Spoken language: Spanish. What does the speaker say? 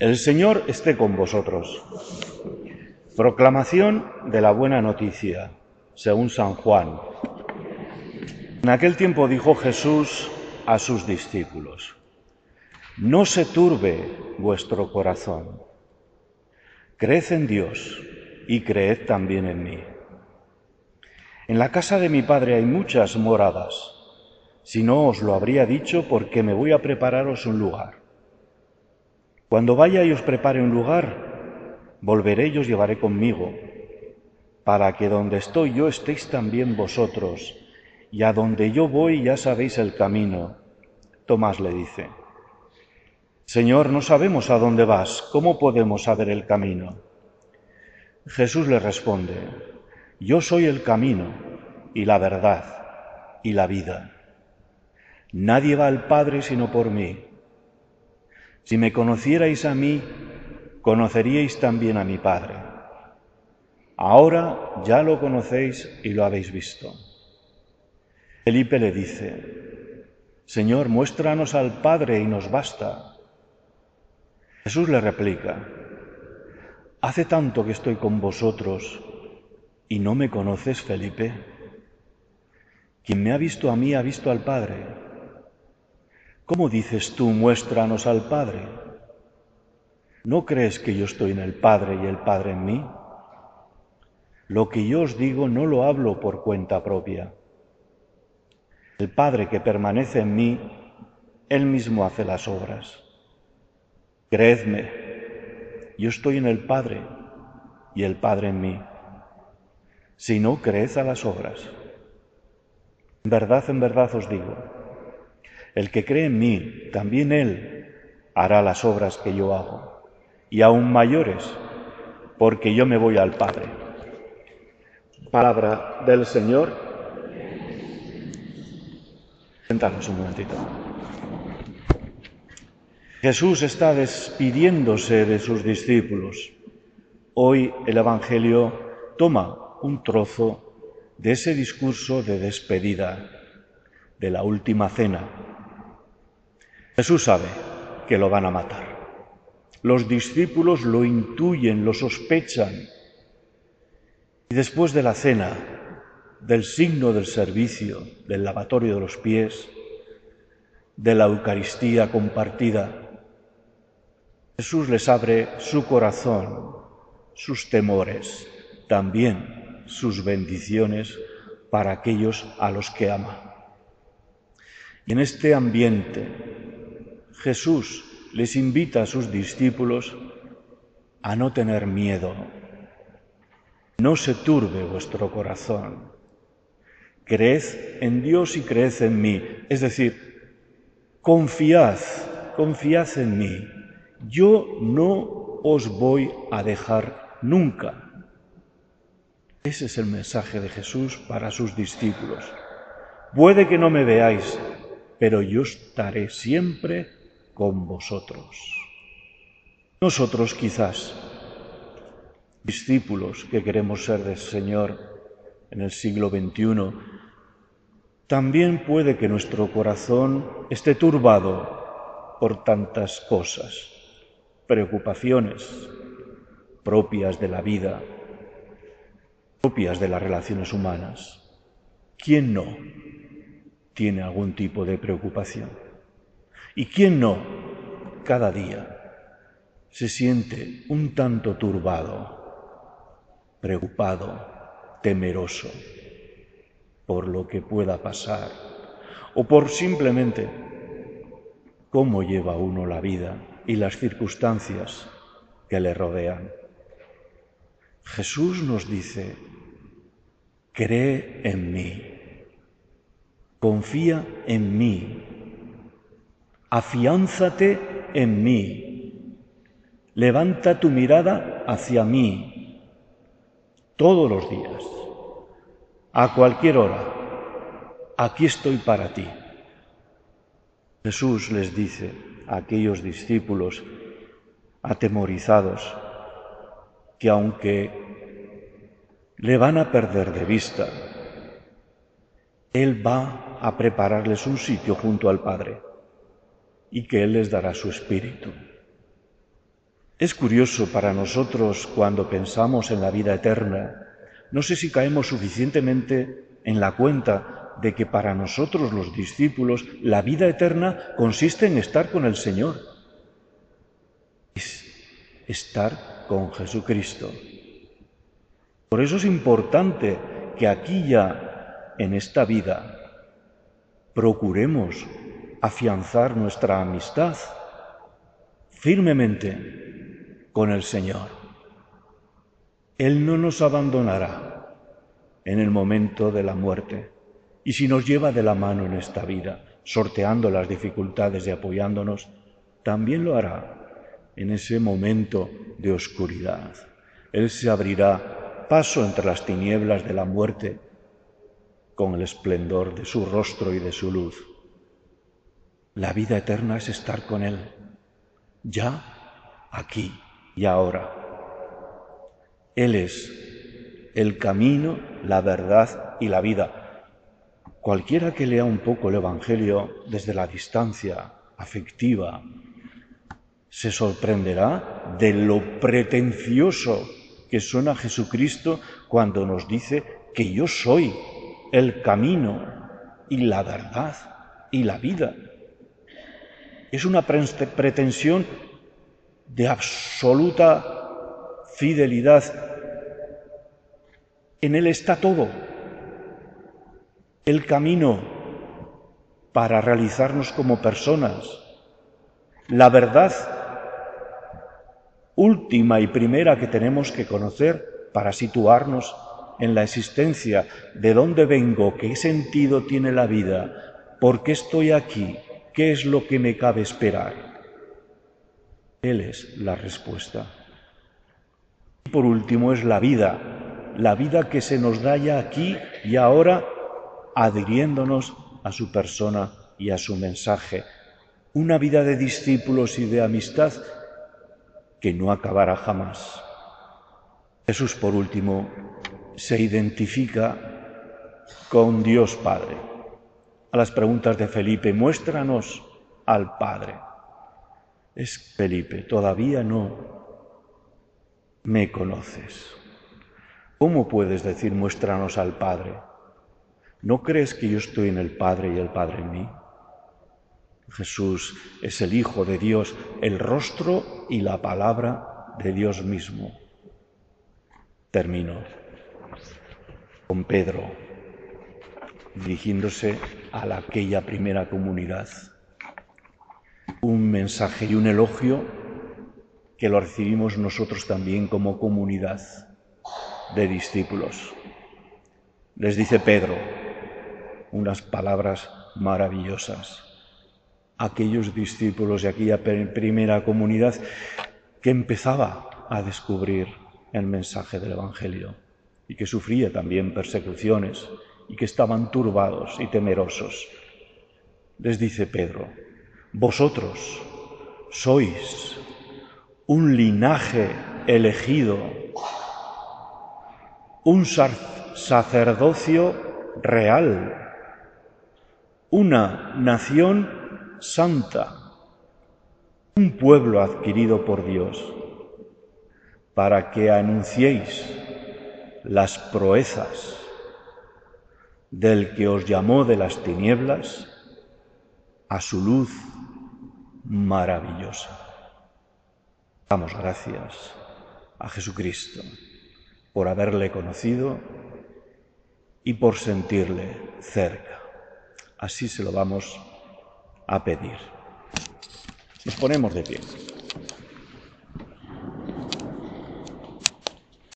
El Señor esté con vosotros. Proclamación de la buena noticia, según San Juan. En aquel tiempo dijo Jesús a sus discípulos, No se turbe vuestro corazón. Creed en Dios y creed también en mí. En la casa de mi Padre hay muchas moradas. Si no os lo habría dicho porque me voy a prepararos un lugar. Cuando vaya y os prepare un lugar, volveré y os llevaré conmigo, para que donde estoy yo estéis también vosotros, y a donde yo voy ya sabéis el camino. Tomás le dice, Señor, no sabemos a dónde vas, ¿cómo podemos saber el camino? Jesús le responde, Yo soy el camino y la verdad y la vida. Nadie va al Padre sino por mí. Si me conocierais a mí, conoceríais también a mi Padre. Ahora ya lo conocéis y lo habéis visto. Felipe le dice, Señor, muéstranos al Padre y nos basta. Jesús le replica, Hace tanto que estoy con vosotros y no me conoces, Felipe. Quien me ha visto a mí ha visto al Padre. ¿Cómo dices tú, muéstranos al Padre? ¿No crees que yo estoy en el Padre y el Padre en mí? Lo que yo os digo no lo hablo por cuenta propia. El Padre que permanece en mí, Él mismo hace las obras. Creedme, yo estoy en el Padre y el Padre en mí. Si no, creed a las obras. En verdad, en verdad os digo, el que cree en mí, también él hará las obras que yo hago, y aún mayores, porque yo me voy al Padre. Palabra del Señor. Sentaros un momentito. Jesús está despidiéndose de sus discípulos. Hoy el Evangelio toma un trozo de ese discurso de despedida, de la última cena, Jesús sabe que lo van a matar. Los discípulos lo intuyen, lo sospechan. Y después de la cena, del signo del servicio, del lavatorio de los pies, de la Eucaristía compartida, Jesús les abre su corazón, sus temores, también sus bendiciones para aquellos a los que ama. Y en este ambiente Jesús les invita a sus discípulos a no tener miedo. No se turbe vuestro corazón. Creed en Dios y creed en mí. Es decir, confiad, confiad en mí. Yo no os voy a dejar nunca. Ese es el mensaje de Jesús para sus discípulos. Puede que no me veáis, pero yo estaré siempre con vosotros. Nosotros quizás, discípulos que queremos ser del Señor en el siglo XXI, también puede que nuestro corazón esté turbado por tantas cosas, preocupaciones propias de la vida, propias de las relaciones humanas. ¿Quién no tiene algún tipo de preocupación? ¿Y quién no cada día se siente un tanto turbado, preocupado, temeroso por lo que pueda pasar o por simplemente cómo lleva uno la vida y las circunstancias que le rodean? Jesús nos dice, cree en mí, confía en mí, afiánzate en mí, levanta tu mirada hacia mí todos los días, a cualquier hora, aquí estoy para ti. Jesús les dice a aquellos discípulos atemorizados que aunque le van a perder de vista, Él va a prepararles un sitio junto al Padre y que Él les dará su espíritu. Es curioso para nosotros cuando pensamos en la vida eterna, no sé si caemos suficientemente en la cuenta de que para nosotros los discípulos la vida eterna consiste en estar con el Señor, es estar con Jesucristo. Por eso es importante que aquí ya, en esta vida, procuremos afianzar nuestra amistad firmemente con el Señor. Él no nos abandonará en el momento de la muerte y si nos lleva de la mano en esta vida, sorteando las dificultades y apoyándonos, también lo hará en ese momento de oscuridad. Él se abrirá paso entre las tinieblas de la muerte con el esplendor de su rostro y de su luz. La vida eterna es estar con Él, ya, aquí y ahora. Él es el camino, la verdad y la vida. Cualquiera que lea un poco el Evangelio desde la distancia afectiva, se sorprenderá de lo pretencioso que suena Jesucristo cuando nos dice que yo soy el camino y la verdad y la vida. Es una pretensión de absoluta fidelidad. En Él está todo. El camino para realizarnos como personas. La verdad última y primera que tenemos que conocer para situarnos en la existencia, de dónde vengo, qué sentido tiene la vida, por qué estoy aquí, qué es lo que me cabe esperar. Él es la respuesta. Y por último es la vida, la vida que se nos da ya aquí y ahora adhiriéndonos a su persona y a su mensaje. Una vida de discípulos y de amistad que no acabará jamás. Jesús, por último, se identifica con Dios Padre. A las preguntas de Felipe, muéstranos al Padre. Es Felipe, todavía no me conoces. ¿Cómo puedes decir muéstranos al Padre? ¿No crees que yo estoy en el Padre y el Padre en mí? Jesús es el Hijo de Dios, el rostro y la palabra de Dios mismo. Termino con Pedro dirigiéndose a aquella primera comunidad. Un mensaje y un elogio que lo recibimos nosotros también como comunidad de discípulos. Les dice Pedro unas palabras maravillosas aquellos discípulos de aquella primera comunidad que empezaba a descubrir el mensaje del Evangelio y que sufría también persecuciones y que estaban turbados y temerosos. Les dice Pedro, vosotros sois un linaje elegido, un sacerdocio real, una nación santa, un pueblo adquirido por Dios, para que anunciéis las proezas del que os llamó de las tinieblas a su luz maravillosa. Damos gracias a Jesucristo por haberle conocido y por sentirle cerca. Así se lo vamos a pedir. Nos ponemos de pie.